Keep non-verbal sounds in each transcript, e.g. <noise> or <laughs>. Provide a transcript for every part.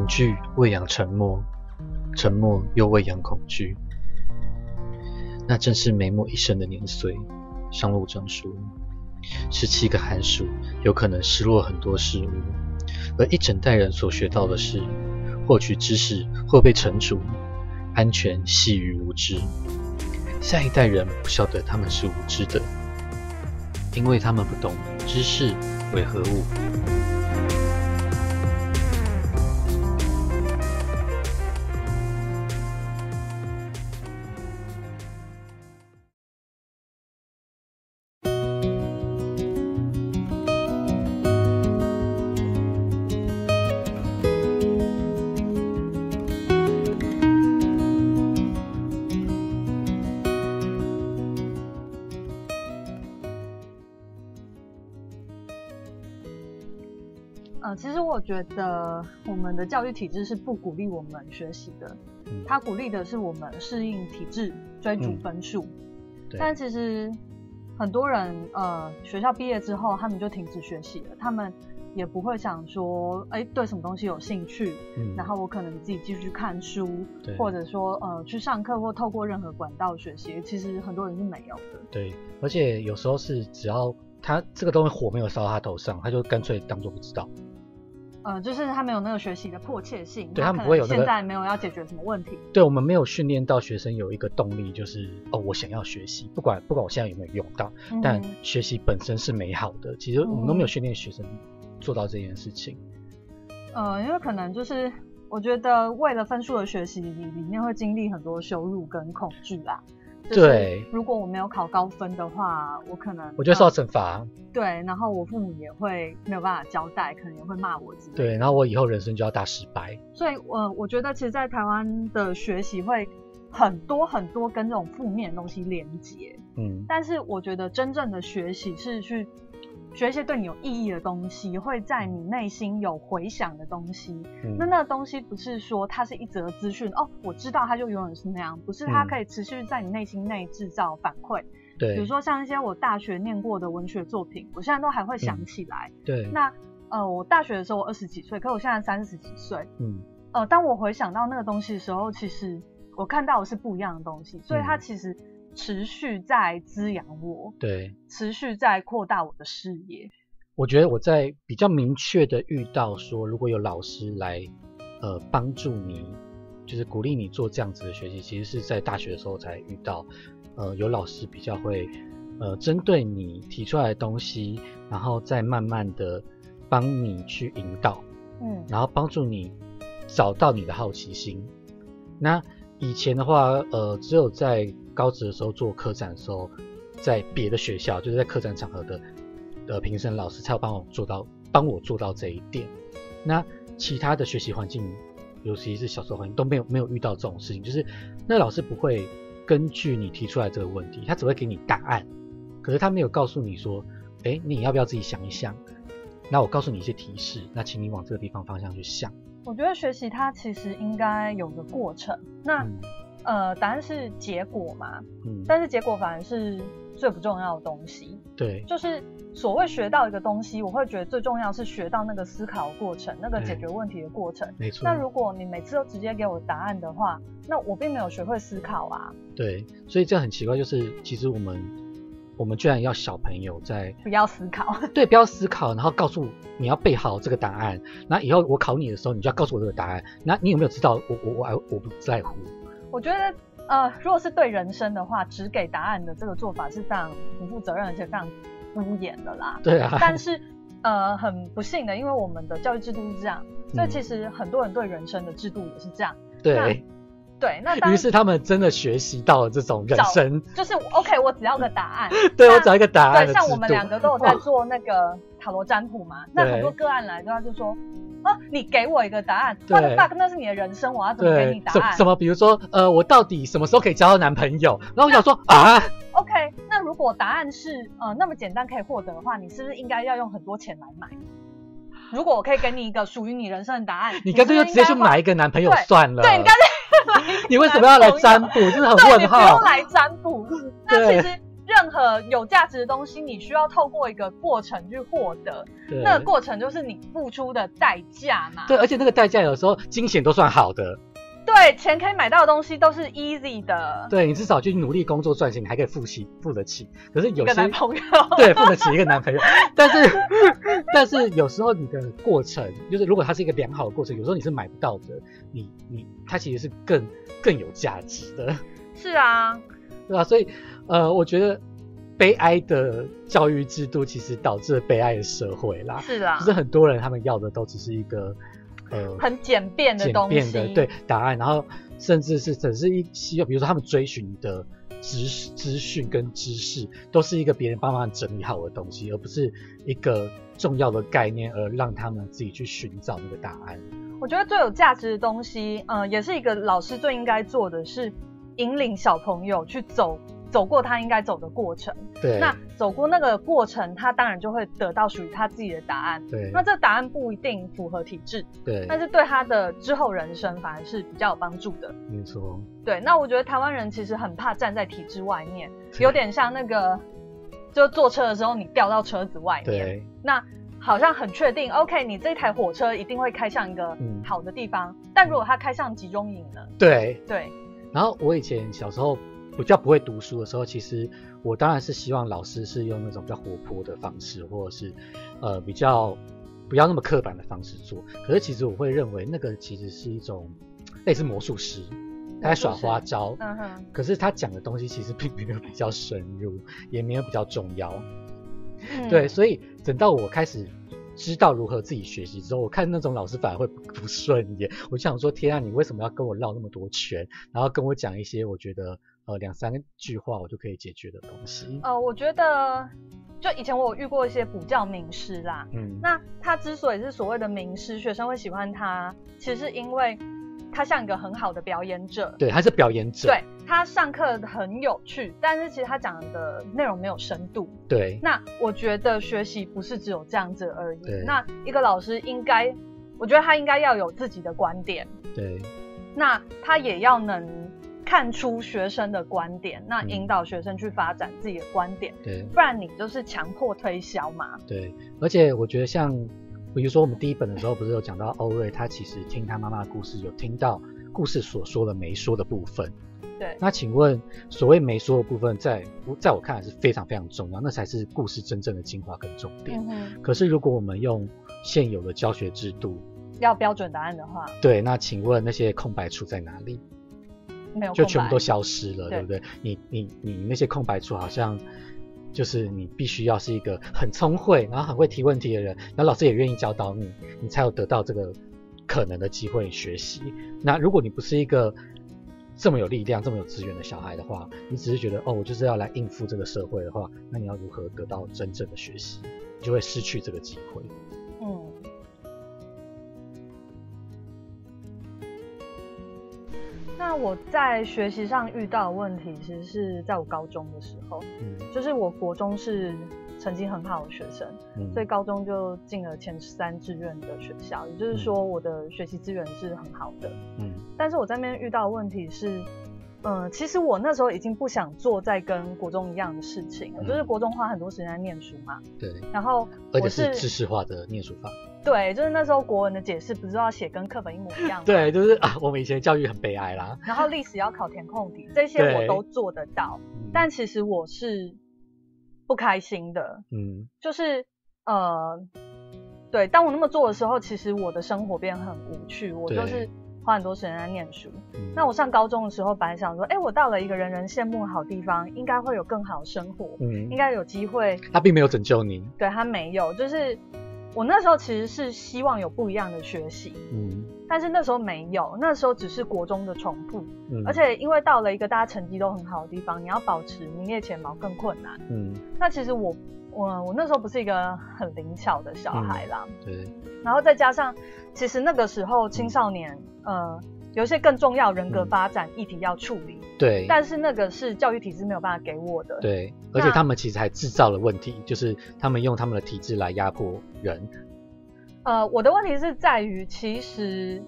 恐惧喂养沉默，沉默又喂养恐惧。那正是眉目一生的年岁。上路证书，十七个寒暑，有可能失落很多事物，而一整代人所学到的是，获取知识或被惩处，安全系于无知。下一代人不晓得他们是无知的，因为他们不懂知识为何物。我觉得我们的教育体制是不鼓励我们学习的，他鼓励的是我们适应体制、追逐分数。但其实很多人呃，学校毕业之后，他们就停止学习了，他们也不会想说，哎，对什么东西有兴趣，然后我可能自己继续看书，或者说呃去上课或透过任何管道学习。其实很多人是没有的。对，而且有时候是只要他这个东西火没有烧到他头上，他就干脆当做不知道。呃，就是他没有那个学习的迫切性，对他们不会有那个现在没有要解决什么问题。对我们没有训练到学生有一个动力，就是哦，我想要学习，不管不管我现在有没有用到，但学习本身是美好的。其实我们都没有训练学生做到这件事情。呃，因为可能就是我觉得为了分数的学习里里面会经历很多羞辱跟恐惧啦。对，如果我没有考高分的话，我可能我就受到惩罚。对，然后我父母也会没有办法交代，可能也会骂我之类。对，然后我以后人生就要大失败。所以，我我觉得其实，在台湾的学习会很多很多跟这种负面的东西连接。嗯，但是我觉得真正的学习是去。学一些对你有意义的东西，会在你内心有回响的东西。那那个东西不是说它是一则资讯哦，我知道它就永远是那样，不是它可以持续在你内心内制造反馈。对，比如说像一些我大学念过的文学作品，我现在都还会想起来。对，那呃，我大学的时候我二十几岁，可我现在三十几岁。嗯，呃，当我回想到那个东西的时候，其实我看到的是不一样的东西，所以它其实。持续在滋养我，对，持续在扩大我的视野。我觉得我在比较明确的遇到说，如果有老师来，呃，帮助你，就是鼓励你做这样子的学习，其实是在大学的时候才遇到。呃，有老师比较会，呃，针对你提出来的东西，然后再慢慢的帮你去引导，嗯，然后帮助你找到你的好奇心。那以前的话，呃，只有在高职的时候做科展的时候，在别的学校，就是在科展场合的呃评审老师才有帮我做到，帮我做到这一点。那其他的学习环境，尤其是小时候环境都没有没有遇到这种事情，就是那老师不会根据你提出来这个问题，他只会给你答案，可是他没有告诉你说，哎，你要不要自己想一想？那我告诉你一些提示，那请你往这个地方方向去想。我觉得学习它其实应该有个过程。那呃，答案是结果嘛，嗯，但是结果反而是最不重要的东西。对，就是所谓学到一个东西，我会觉得最重要是学到那个思考过程，那个解决问题的过程。没错。那如果你每次都直接给我答案的话，那我并没有学会思考啊。对，所以这很奇怪，就是其实我们我们居然要小朋友在不要思考，<laughs> 对，不要思考，然后告诉你要背好这个答案，那以后我考你的时候，你就要告诉我这个答案。那你有没有知道我我我我不在乎？我觉得，呃，如果是对人生的话，只给答案的这个做法是非常不负责任，而且非常敷衍的啦。对啊。但是，呃，很不幸的，因为我们的教育制度是这样，所以其实很多人对人生的制度也是这样。对。对，那于是他们真的学习到了这种人生，就是 OK，我只要个答案。<laughs> 对，我只要一个答案。对，像我们两个都有在做那个塔罗占卜嘛，那很多个案来的话就说。啊！你给我一个答案，我的 fuck，那是你的人生，我要怎么给你答案？什么？比如说，呃，我到底什么时候可以交到男朋友？然后我想说啊，OK，那如果答案是呃那么简单可以获得的话，你是不是应该要用很多钱来买？如果我可以给你一个属于你人生的答案，你干脆就直接去买一个男朋友算了。对，你干脆 <laughs> 你为什么要来占卜？真的很问号。不用来占卜。那其实。任何有价值的东西，你需要透过一个过程去获得，那个过程就是你付出的代价嘛。对，而且那个代价有时候金钱都算好的。对，钱可以买到的东西都是 easy 的。对你至少去努力工作赚钱，你还可以付起付得起。可是有些男朋友，对，付得起一个男朋友。<laughs> 但是 <laughs> 但是有时候你的过程，就是如果它是一个良好的过程，有时候你是买不到的。你你它其实是更更有价值的。是啊，对吧？所以呃，我觉得悲哀的教育制度其实导致了悲哀的社会啦。是啊，就是很多人他们要的都只是一个。呃，很简便的东西，简便的对答案，然后甚至是只是一些，比如说他们追寻的知资讯跟知识，都是一个别人帮忙整理好的东西，而不是一个重要的概念，而让他们自己去寻找那个答案。我觉得最有价值的东西，嗯，也是一个老师最应该做的是引领小朋友去走。走过他应该走的过程，对，那走过那个过程，他当然就会得到属于他自己的答案。对，那这答案不一定符合体制，对，但是对他的之后人生反而是比较有帮助的。没错。对，那我觉得台湾人其实很怕站在体制外面，有点像那个，就坐车的时候你掉到车子外面，对，那好像很确定，OK，你这台火车一定会开向一个好的地方，但如果它开向集中营呢？对，对。然后我以前小时候。比较不会读书的时候，其实我当然是希望老师是用那种比较活泼的方式，或者是呃比较不要那么刻板的方式做。可是其实我会认为那个其实是一种类似魔术师，他在耍花招。嗯哼。可是他讲的东西其实并没有比较深入，也没有比较重要。对，所以等到我开始知道如何自己学习之后，我看那种老师反而会 <laughs> 不顺眼。我就想说：天啊，你为什么要跟我绕那么多圈，然后跟我讲一些我觉得。呃，两三句话我就可以解决的东西。呃，我觉得就以前我有遇过一些补教名师啦，嗯，那他之所以是所谓的名师，学生会喜欢他，其实是因为他像一个很好的表演者。对，他是表演者。对，他上课很有趣，但是其实他讲的内容没有深度。对。那我觉得学习不是只有这样子而已。那一个老师应该，我觉得他应该要有自己的观点。对。那他也要能。看出学生的观点，那引导学生去发展自己的观点，对，不然你就是强迫推销嘛。对，而且我觉得像，比如说我们第一本的时候，不是有讲到欧瑞，他其实听他妈妈的故事，有听到故事所说的没说的部分。对，那请问所谓没说的部分，在在我看来是非常非常重要，那才是故事真正的精华跟重点。嗯可是如果我们用现有的教学制度，要标准答案的话，对，那请问那些空白处在哪里？就全部都消失了，对不对？你你你那些空白处好像就是你必须要是一个很聪慧，然后很会提问题的人，然后老师也愿意教导你，你才有得到这个可能的机会学习。那如果你不是一个这么有力量、这么有资源的小孩的话，你只是觉得哦，我就是要来应付这个社会的话，那你要如何得到真正的学习？你就会失去这个机会。嗯。那我在学习上遇到的问题，其实是在我高中的时候，嗯，就是我国中是成绩很好的学生，嗯，所以高中就进了前三志愿的学校，也就是说我的学习资源是很好的，嗯，但是我在那边遇到的问题是，嗯，其实我那时候已经不想做再跟国中一样的事情，就是国中花很多时间在念书嘛，对，然后而且是知识化的念书法。对，就是那时候国文的解释不是要写跟课本一模一样吗？<laughs> 对，就是啊，我们以前教育很悲哀啦。然后历史要考填空题，这些我都做得到，但其实我是不开心的。嗯，就是呃，对，当我那么做的时候，其实我的生活变很无趣，我就是花很多时间在念书。那我上高中的时候，本来想说，哎，我到了一个人人羡慕的好地方，应该会有更好的生活，嗯，应该有机会。他并没有拯救你，对他没有，就是。我那时候其实是希望有不一样的学习，嗯，但是那时候没有，那时候只是国中的重复，嗯，而且因为到了一个大家成绩都很好的地方，你要保持名列前茅更困难，嗯，那其实我我我那时候不是一个很灵巧的小孩啦，对，然后再加上其实那个时候青少年，呃。有一些更重要人格发展议题要处理，对，但是那个是教育体制没有办法给我的，对，而且他们其实还制造了问题，就是他们用他们的体制来压迫人。呃，我的问题是在于，其实，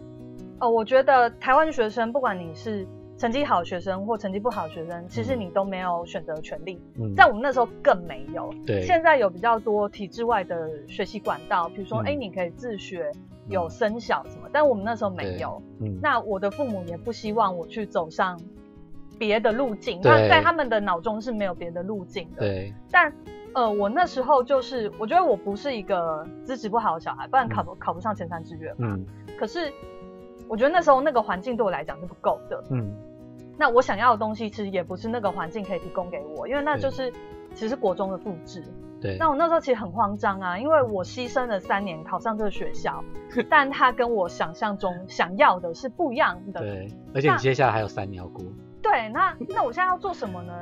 呃，我觉得台湾学生不管你是。成绩好的学生或成绩不好的学生，其实你都没有选择权利。嗯，在我们那时候更没有。对。现在有比较多体制外的学习管道，比如说，哎，你可以自学，有生小什么，但我们那时候没有。嗯。那我的父母也不希望我去走上别的路径，那在他们的脑中是没有别的路径的。对。但呃，我那时候就是，我觉得我不是一个资质不好的小孩，不然考不考不上前三志愿嘛。嗯。可是，我觉得那时候那个环境对我来讲是不够的。嗯。那我想要的东西其实也不是那个环境可以提供给我，因为那就是其实国中的复制。对。那我那时候其实很慌张啊，因为我牺牲了三年考上这个学校，<laughs> 但他跟我想象中想要的是不一样的。对。而且你接下来还有三年要过。对，那那我现在要做什么呢？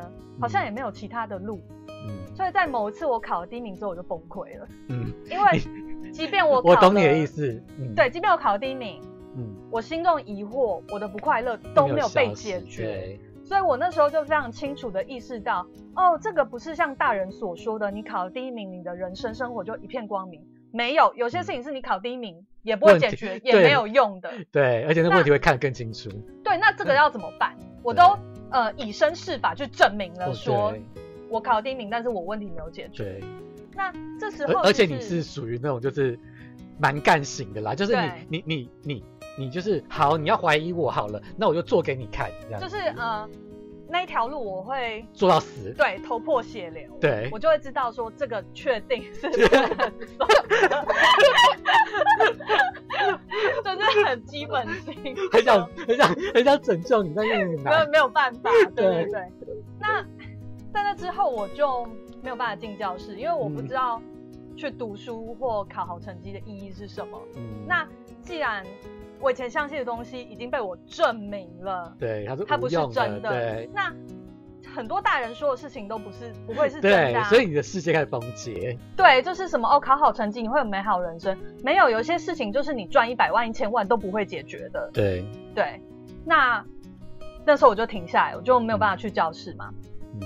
好像也没有其他的路。嗯。所以在某一次我考了第一名之后，我就崩溃了。嗯。<laughs> 因为即便我我懂你的意思。嗯对，即便我考了第一名。嗯，我心中疑惑，我的不快乐都没有被解决，所以我那时候就非常清楚的意识到，哦，这个不是像大人所说的，你考了第一名，你的人生生活就一片光明。没有，有些事情是你考第一名也不会解决，<laughs> 也没有用的。对，而且那问题会看得更清楚。对，那这个要怎么办？我都呃以身试法去证明了，说我考第一名，但是我问题没有解决。对，那这时候，而且你是属于那种就是蛮干型的啦，就是你你你你。你就是好，你要怀疑我好了，那我就做给你看，这样。就是呃，那一条路我会做到死，对，头破血流，对，我就会知道说这个确定是，<laughs> 就是很基本性，<laughs> 很想很想很想拯救你，但是没有没有办法，对对对。那在那之后我就没有办法进教室，因为我不知道去读书或考好成绩的意义是什么。嗯，那既然我以前相信的东西已经被我证明了，对，它是它不是真的。那很多大人说的事情都不是，<laughs> 不会是真的。所以你的世界开始崩解。对，就是什么哦，考好成绩你会有美好人生，没有，有些事情就是你赚一百万、一千万都不会解决的。对，对。那那时候我就停下来，我就没有办法去教室嘛。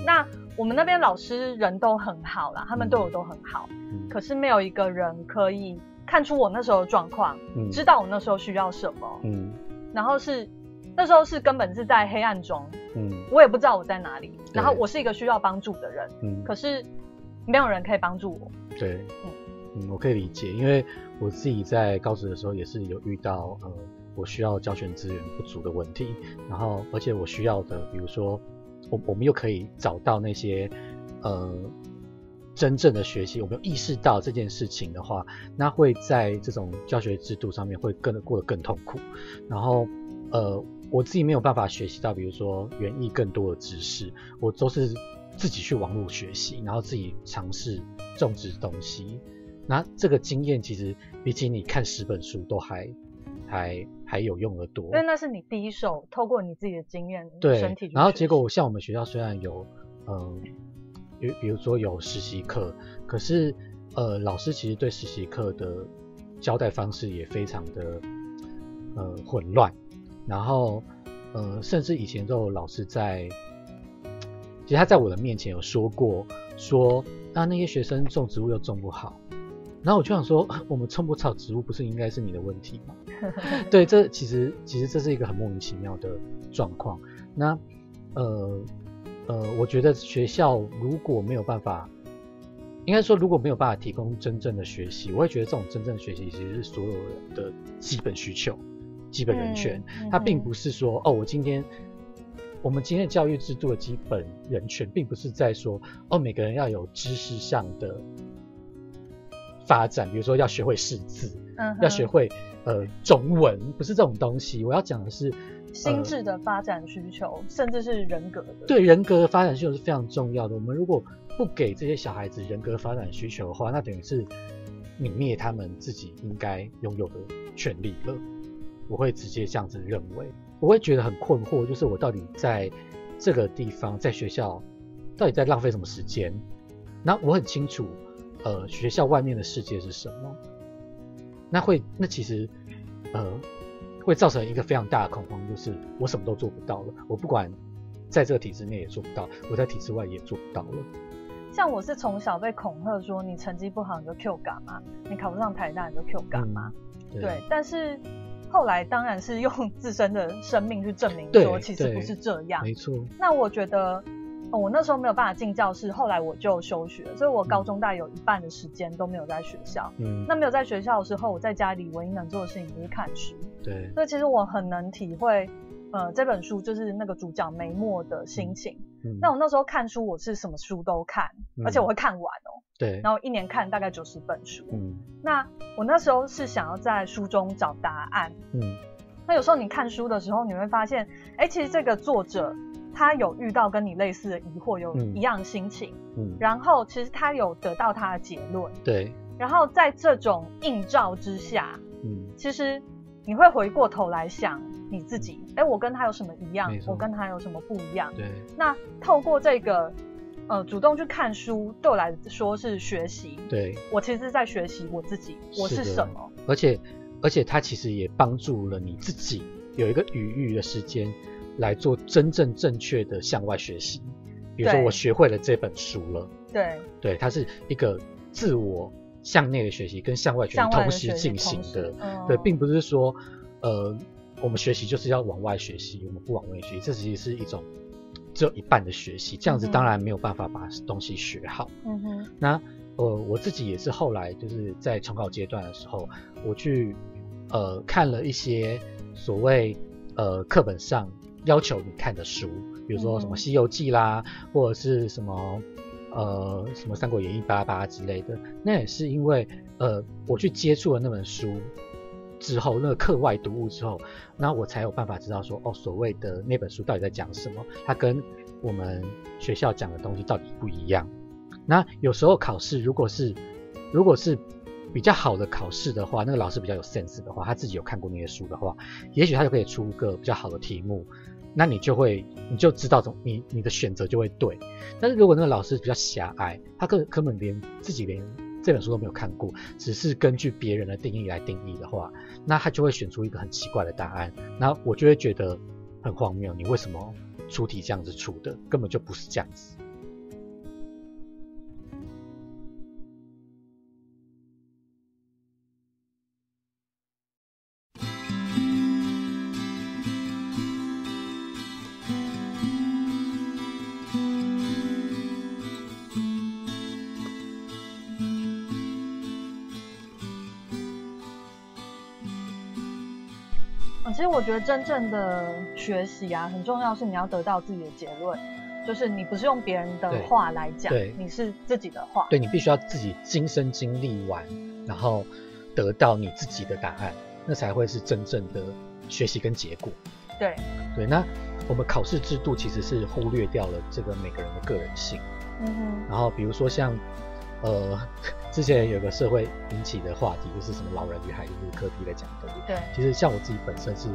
那我们那边老师人都很好啦，他们对我都很好，可是没有一个人可以。看出我那时候的状况，知道我那时候需要什么，嗯，然后是那时候是根本是在黑暗中，嗯，我也不知道我在哪里，然后我是一个需要帮助的人，嗯，可是没有人可以帮助我，对，嗯嗯，我可以理解，因为我自己在高职的时候也是有遇到，呃，我需要教学资源不足的问题，然后而且我需要的，比如说我我们又可以找到那些，呃。真正的学习，我们意识到这件事情的话，那会在这种教学制度上面会更过得更痛苦。然后，呃，我自己没有办法学习到，比如说园艺更多的知识，我都是自己去网络学习，然后自己尝试种植东西。那这个经验其实比起你看十本书都还还还有用的多。因为那是你第一手透过你自己的经验，对，然后结果我像我们学校虽然有，嗯。比比如说有实习课，可是呃老师其实对实习课的交代方式也非常的呃混乱，然后呃甚至以前都有老师在，其实他在我的面前有说过，说啊那些学生种植物又种不好，然后我就想说 <laughs> 我们种不草植物不是应该是你的问题吗？<laughs> 对，这其实其实这是一个很莫名其妙的状况，那呃。呃，我觉得学校如果没有办法，应该说如果没有办法提供真正的学习，我会觉得这种真正的学习其实是所有人的基本需求、基本人权。它并不是说哦，我今天我们今天的教育制度的基本人权，并不是在说哦，每个人要有知识上的发展，比如说要学会识字，嗯，要学会呃中文，不是这种东西。我要讲的是。心智的发展需求，甚至是人格的。对人格的发展需求是非常重要的。我们如果不给这些小孩子人格发展需求的话，那等于是泯灭他们自己应该拥有的权利了。我会直接这样子认为，我会觉得很困惑，就是我到底在这个地方，在学校到底在浪费什么时间？那我很清楚，呃，学校外面的世界是什么？那会，那其实，呃。会造成一个非常大的恐慌，就是我什么都做不到了。我不管在这个体制内也做不到，我在体制外也做不到了。像我是从小被恐吓说，你成绩不好你就 Q 干嘛？你考不上台大你就 Q 干嘛？对。但是后来当然是用自身的生命去证明说，其实不是这样。没错。那我觉得，我那时候没有办法进教室，后来我就休学，所以我高中大概有一半的时间都没有在学校。嗯。那没有在学校的时候，我在家里唯一能做的事情就是看书。对。所以其实我很能体会，呃，这本书就是那个主角梅墨的心情。嗯。那我那时候看书，我是什么书都看，而且我会看完哦。对，然后一年看大概九十本书。嗯，那我那时候是想要在书中找答案。嗯，那有时候你看书的时候，你会发现，哎，其实这个作者他有遇到跟你类似的疑惑，有一样心情。嗯，然后其实他有得到他的结论。对，然后在这种映照之下，嗯，其实你会回过头来想你自己，哎，我跟他有什么一样？我跟他有什么不一样？对，那透过这个。呃，主动去看书对我来说是学习。对，我其实是在学习我自己，我是什么。而且，而且它其实也帮助了你自己有一个余裕的时间来做真正正确的向外学习。比如说，我学会了这本书了。对，对，它是一个自我向内的学习跟向外学习同时进行的。对，并不是说，呃，我们学习就是要往外学习，我们不往外学习，这其实是一种。只有一半的学习，这样子当然没有办法把东西学好。嗯哼。那呃，我自己也是后来就是在重考阶段的时候，我去呃看了一些所谓呃课本上要求你看的书，比如说什么《西游记》啦，或者是什么呃什么《三国演义》巴拉巴拉之类的。那也是因为呃我去接触了那本书。之后，那个课外读物之后，那我才有办法知道说，哦，所谓的那本书到底在讲什么，它跟我们学校讲的东西到底不一样。那有时候考试，如果是如果是比较好的考试的话，那个老师比较有 sense 的话，他自己有看过那些书的话，也许他就可以出个比较好的题目，那你就会你就知道怎你你的选择就会对。但是如果那个老师比较狭隘，他根根本连自己连这本书都没有看过，只是根据别人的定义来定义的话，那他就会选出一个很奇怪的答案，那我就会觉得很荒谬。你为什么出题这样子出的？根本就不是这样子。真正的学习啊，很重要是你要得到自己的结论，就是你不是用别人的话来讲，你是自己的话。对你必须要自己亲身经历完，然后得到你自己的答案，那才会是真正的学习跟结果。对对，那我们考试制度其实是忽略掉了这个每个人的个人性。嗯哼。然后比如说像。呃，<laughs> 之前有个社会引起的话题，就是什么老人与海，就是科比在讲的。对，其实像我自己本身是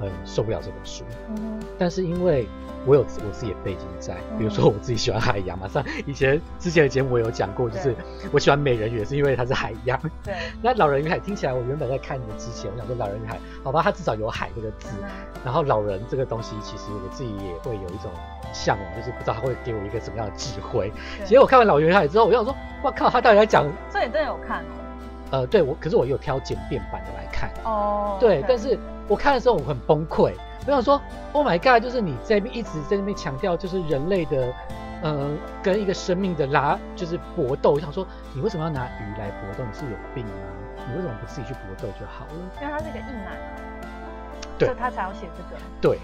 很受不了这本书，嗯，但是因为我有我自己的背景在，比如说我自己喜欢海洋嘛，像以前之前的节目我有讲过，就是我喜欢美人鱼是因为它是海洋。对，<laughs> 那老人与海听起来，我原本在看的之前，我想说老人与海，好吧，它至少有海这个字，然后老人这个东西，其实我自己也会有一种。向往就是不知道他会给我一个什么样的智慧。其实我看完《老人与海》之后，我想说，哇靠，他到底在讲？这你真的有看哦？呃，对我，可是我有挑简便版的来看。哦。对，但是我看的时候我很崩溃，我想说，Oh my god，就是你在一直在那边强调，就是人类的，呃，跟一个生命的拉，就是搏斗。我想说，你为什么要拿鱼来搏斗？你是有病吗？你为什么不自己去搏斗就好了？因为他是一个硬男，对，他才要写这个。对。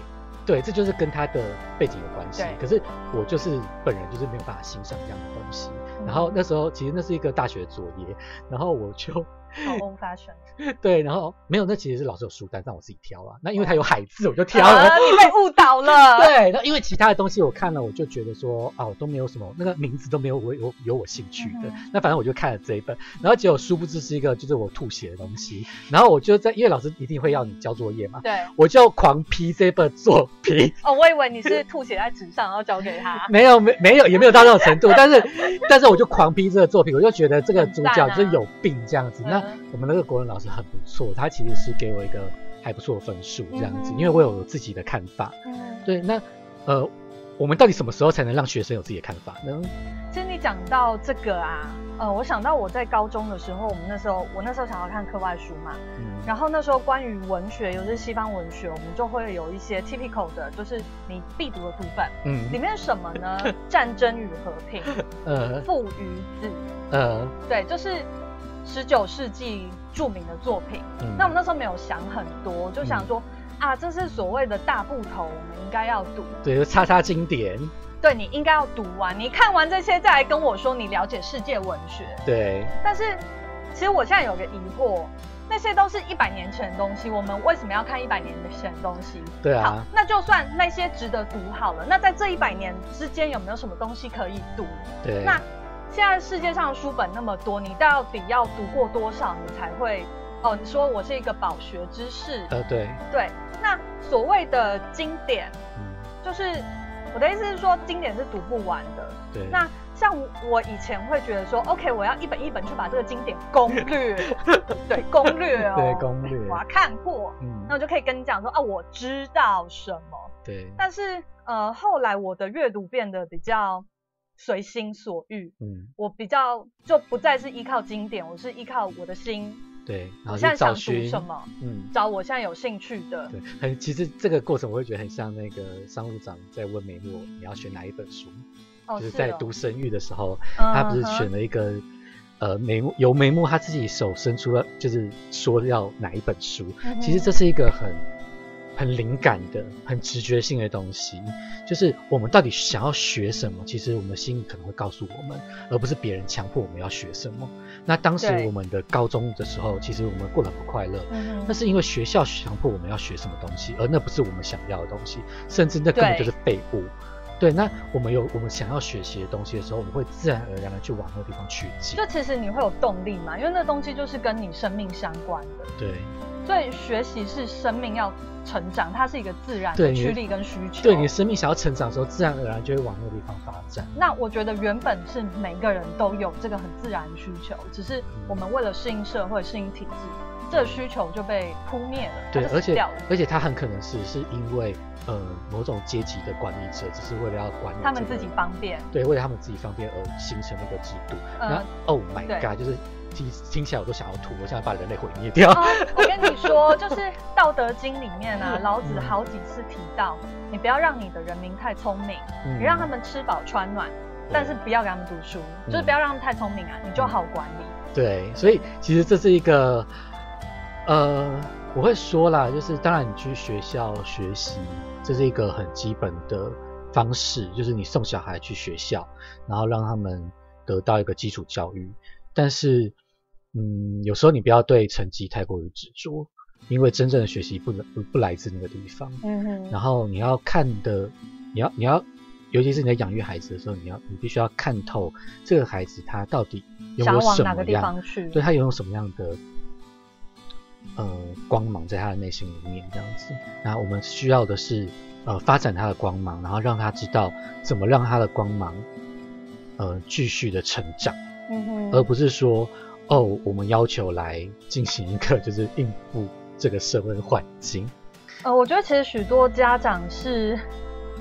对，这就是跟他的背景有关系。可是我就是本人就是没有办法欣赏这样的东西。然后那时候其实那是一个大学作业，然后我就。好 old fashion。<laughs> 对，然后没有，那其实是老师有书单让我自己挑啊。那因为它有海字，我就 <laughs> 挑了。你被误导了。<laughs> 对，那因为其他的东西我看了，我就觉得说，啊，我，都没有什么那个名字都没有我有有我兴趣的。那反正我就看了这一本，然后结果殊不知是一个就是我吐血的东西。然后我就在，因为老师一定会要你交作业嘛。对。我就狂批这本作品。哦，我以为你是吐血在纸上，然后交给他。没有，没没有，也没有到那种程度。但是，但是我就狂批这个作品，我就觉得这个主角就是有病这样子。那我们那个国文老师很不错，他其实是给我一个还不错的分数这样子，因为我有自己的看法。嗯，对，那呃，我们到底什么时候才能让学生有自己的看法呢？其实你讲到这个啊，呃，我想到我在高中的时候，我们那时候我那时候想要看课外书嘛，嗯，然后那时候关于文学，尤其是西方文学，我们就会有一些 typical 的，就是你必读的部分，嗯，里面什么呢？战争与和平，<laughs> 呃，父与子，呃，对，就是十九世纪著名的作品。嗯那我们那时候没有想很多，就想说啊，这是所谓的大部头，我们应该要读，对，就叉叉经典。对你应该要读完，你看完这些再来跟我说你了解世界文学。对。但是，其实我现在有个疑惑，那些都是一百年前的东西，我们为什么要看一百年前的东西？对啊。好，那就算那些值得读好了，那在这一百年之间有没有什么东西可以读？对。那现在世界上书本那么多，你到底要读过多少，你才会？哦，你说我是一个饱学之士。呃，对。对。那所谓的经典，嗯，就是。我的意思是说，经典是读不完的。对。那像我以前会觉得说，OK，我要一本一本去把这个经典攻略，<laughs> 对，攻略哦，对，攻略，我要看过，嗯，那我就可以跟你讲说，啊，我知道什么。对。但是，呃，后来我的阅读变得比较随心所欲，嗯，我比较就不再是依靠经典，我是依靠我的心。对，我现在想读什么？嗯，找我现在有兴趣的。对，很其实这个过程我会觉得很像那个商务长在问美诺你要选哪一本书，就是在读神谕的时候，他不是选了一个呃眉目由眉目他自己手伸出了，就是说要哪一本书。其实这是一个很。很灵感的、很直觉性的东西，就是我们到底想要学什么，其实我们心里可能会告诉我们，而不是别人强迫我们要学什么。那当时我们的高中的时候，其实我们过得很不快乐，那是因为学校强迫我们要学什么东西，而那不是我们想要的东西，甚至那根本就是废物。对，那我们有我们想要学习的东西的时候，我们会自然而然的去往那个地方去进。就其实你会有动力嘛，因为那东西就是跟你生命相关的。对。所以学习是生命要成长，它是一个自然的驱力跟需求。对你生命想要成长的时候，自然而然就会往那个地方发展。那我觉得原本是每个人都有这个很自然的需求，只是我们为了适应社会、适应体制，这个需求就被扑灭了。对，而且而且他很可能是是因为呃某种阶级的管理者，只是为了要管理他们自己方便。对，为了他们自己方便而形成那个制度。那 Oh my God，就是。听听起来我都想要吐，我想要把人类毁灭掉。我跟你 <laughs> 说，就是《道德经》里面啊，老子好几次提到，你不要让你的人民太聪明，你让他们吃饱穿暖，但是不要给他们读书，就是不要让他们太聪明啊，你就好管理。对，所以其实这是一个，呃，我会说啦，就是当然你去学校学习，这是一个很基本的方式，就是你送小孩去学校，然后让他们得到一个基础教育，但是。嗯，有时候你不要对成绩太过于执着，因为真正的学习不能不不来自那个地方。嗯哼。然后你要看的，你要你要，尤其是你在养育孩子的时候，你要你必须要看透这个孩子他到底有没有什么样，对他拥有什么样的呃光芒在他的内心里面这样子。那我们需要的是呃发展他的光芒，然后让他知道怎么让他的光芒呃继续的成长。嗯哼。而不是说。哦，我们要求来进行一个就是应付这个社会环境。呃，我觉得其实许多家长是，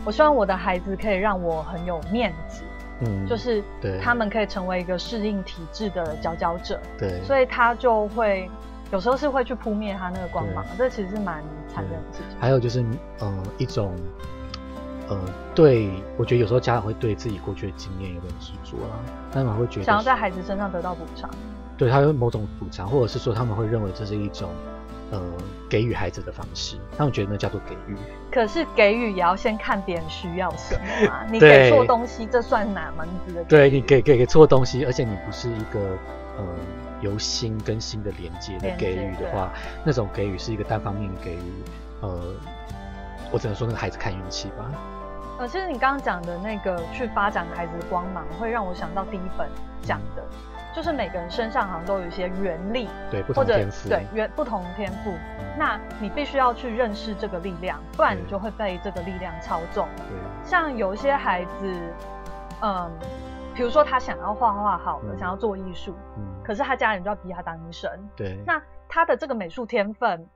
我希望我的孩子可以让我很有面子，嗯，就是他们可以成为一个适应体制的佼佼者，对，所以他就会有时候是会去扑灭他那个光芒，这其实是蛮残忍的事情。还有就是，呃，一种。呃，对，我觉得有时候家长会对自己过去的经验有点执着啦，他们会觉得想要在孩子身上得到补偿，对他有某种补偿，或者是说他们会认为这是一种呃给予孩子的方式，他们觉得那叫做给予。可是给予也要先看别人需要什么啊，<laughs> 你给错东西，这算哪门子的？对你给给给错东西，而且你不是一个呃由心跟心的连接的给予的话，那种给予是一个单方面给予，呃，我只能说那个孩子看运气吧。呃，其实你刚刚讲的那个去发展孩子的光芒，会让我想到第一本讲的，就是每个人身上好像都有一些原力，对，不同天赋，对，原不同天赋，那你必须要去认识这个力量，不然你就会被这个力量操纵。对，像有一些孩子，嗯，比如说他想要画画好了，想要做艺术，嗯，可是他家人就要逼他当医生，对，那他的这个美术天分，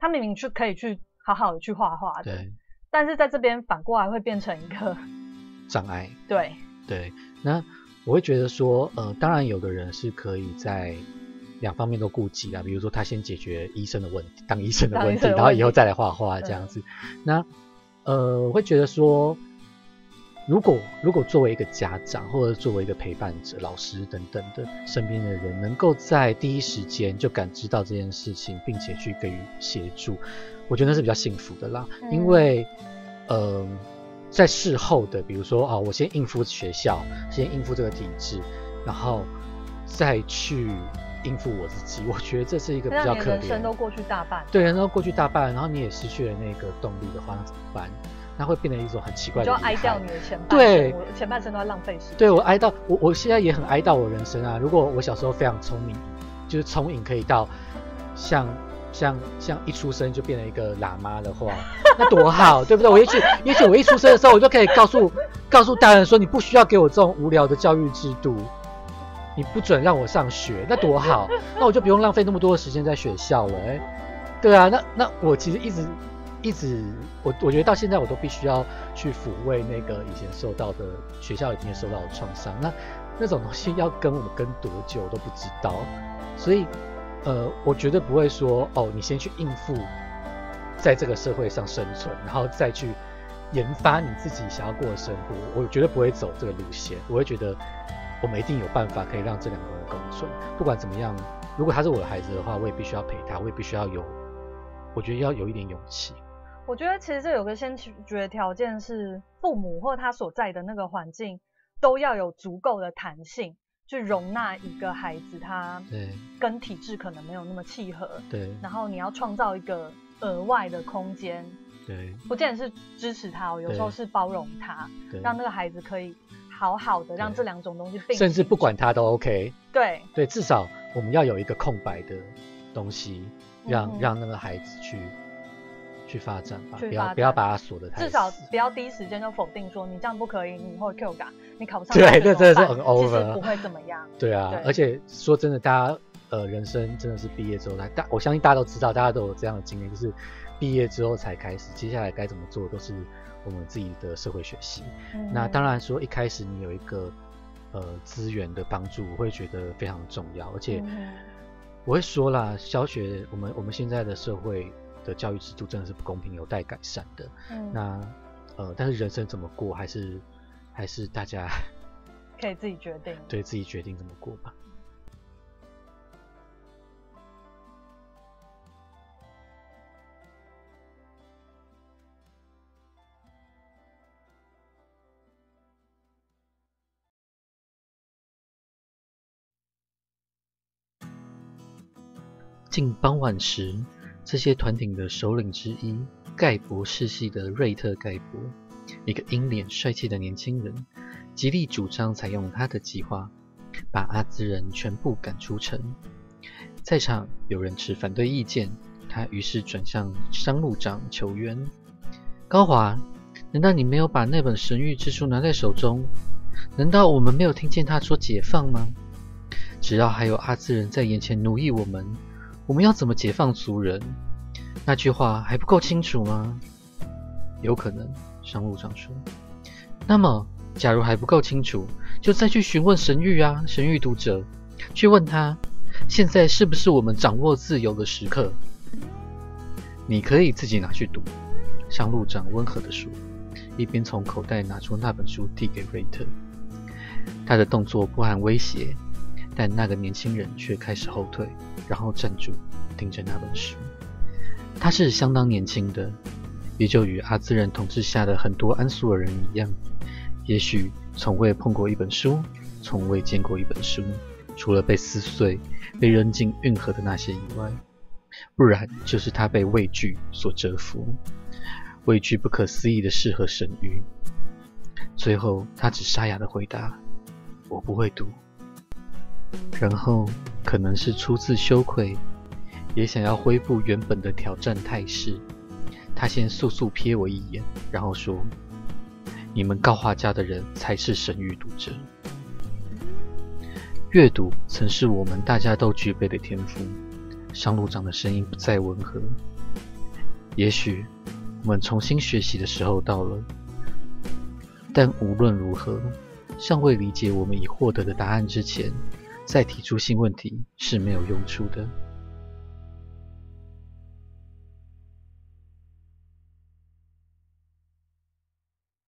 他明明去可以去好好的去画画的。但是在这边反过来会变成一个 <laughs> 障碍。对对，那我会觉得说，呃，当然有的人是可以在两方面都顾及啊，比如说他先解决医生的问题，当医生的问题，然后以后再来画画这样子。那呃，我会觉得说。如果如果作为一个家长或者作为一个陪伴者、老师等等的身边的人，能够在第一时间就感知到这件事情，并且去给予协助，我觉得那是比较幸福的啦。因为，呃，在事后的，比如说啊，我先应付学校，先应付这个体制，然后再去应付我自己，我觉得这是一个比较可怜。人生都过去大半，对，人都过去大半，然后你也失去了那个动力的话，那怎么办？那会变成一种很奇怪的，就哀悼你的前半对，我前半生都在浪费时间。对我哀悼，我我现在也很哀悼我人生啊。如果我小时候非常聪明，就是聪颖可以到像像像一出生就变成一个喇嘛的话，那多好，对不对？我也许也许我一出生的时候，我就可以告诉告诉大人说，你不需要给我这种无聊的教育制度，你不准让我上学，那多好，那我就不用浪费那么多的时间在学校了。哎，对啊，那那我其实一直。一直，我我觉得到现在我都必须要去抚慰那个以前受到的学校里面受到的创伤。那那种东西要跟我们跟多久都不知道，所以呃，我绝对不会说哦，你先去应付，在这个社会上生存，然后再去研发你自己想要过的生活。我绝对不会走这个路线。我会觉得我们一定有办法可以让这两个人共存。不管怎么样，如果他是我的孩子的话，我也必须要陪他，我也必须要有，我觉得要有一点勇气。我觉得其实这有个先决条件是父母或他所在的那个环境都要有足够的弹性，去容纳一个孩子他跟体质可能没有那么契合。对。然后你要创造一个额外的空间。对。不见得是支持他，有时候是包容他，让那个孩子可以好好的让这两种东西并。甚至不管他都 OK。对。对，至少我们要有一个空白的东西，让让那个孩子去。去发展吧，不要不要把它锁得太至少不要第一时间就否定说你这样不可以，你以后 Q 感，你考不上。对，这真的是很 over，不会怎么样。<laughs> 对啊，而且说真的，大家呃人生真的是毕业之后来，大我相信大家都知道，大家都有这样的经验，就是毕业之后才开始，接下来该怎么做都是我们自己的社会学习。那当然说一开始你有一个呃资源的帮助，我会觉得非常重要，而且我会说啦，小学我们我们现在的社会。的教育制度真的是不公平，有待改善的。嗯，那呃，但是人生怎么过，还是还是大家可以自己决定，对自己决定怎么过吧。近傍晚时。这些团体的首领之一，盖博世系的瑞特·盖博，一个英脸帅气的年轻人，极力主张采用他的计划，把阿兹人全部赶出城。在场有人持反对意见，他于是转向商路长求援：“高华，难道你没有把那本神谕之书拿在手中？难道我们没有听见他说解放吗？只要还有阿兹人在眼前奴役我们。”我们要怎么解放族人？那句话还不够清楚吗？有可能，商务长说。那么，假如还不够清楚，就再去询问神谕啊，神谕读者，去问他，现在是不是我们掌握自由的时刻？你可以自己拿去读。商路长温和地说，一边从口袋拿出那本书递给瑞特。他的动作不含威胁。但那个年轻人却开始后退，然后站住，盯着那本书。他是相当年轻的，也就与阿兹人统治下的很多安苏尔人一样，也许从未碰过一本书，从未见过一本书，除了被撕碎、被扔进运河的那些以外，不然就是他被畏惧所折服，畏惧不可思议的事和神谕。最后，他只沙哑的回答：“我不会读。”然后可能是出自羞愧，也想要恢复原本的挑战态势。他先速速瞥我一眼，然后说：“你们告画家的人才是神谕读者。阅读曾是我们大家都具备的天赋。”商路长的声音不再温和。也许我们重新学习的时候到了，但无论如何，尚未理解我们已获得的答案之前，再提出新问题是没有用处的。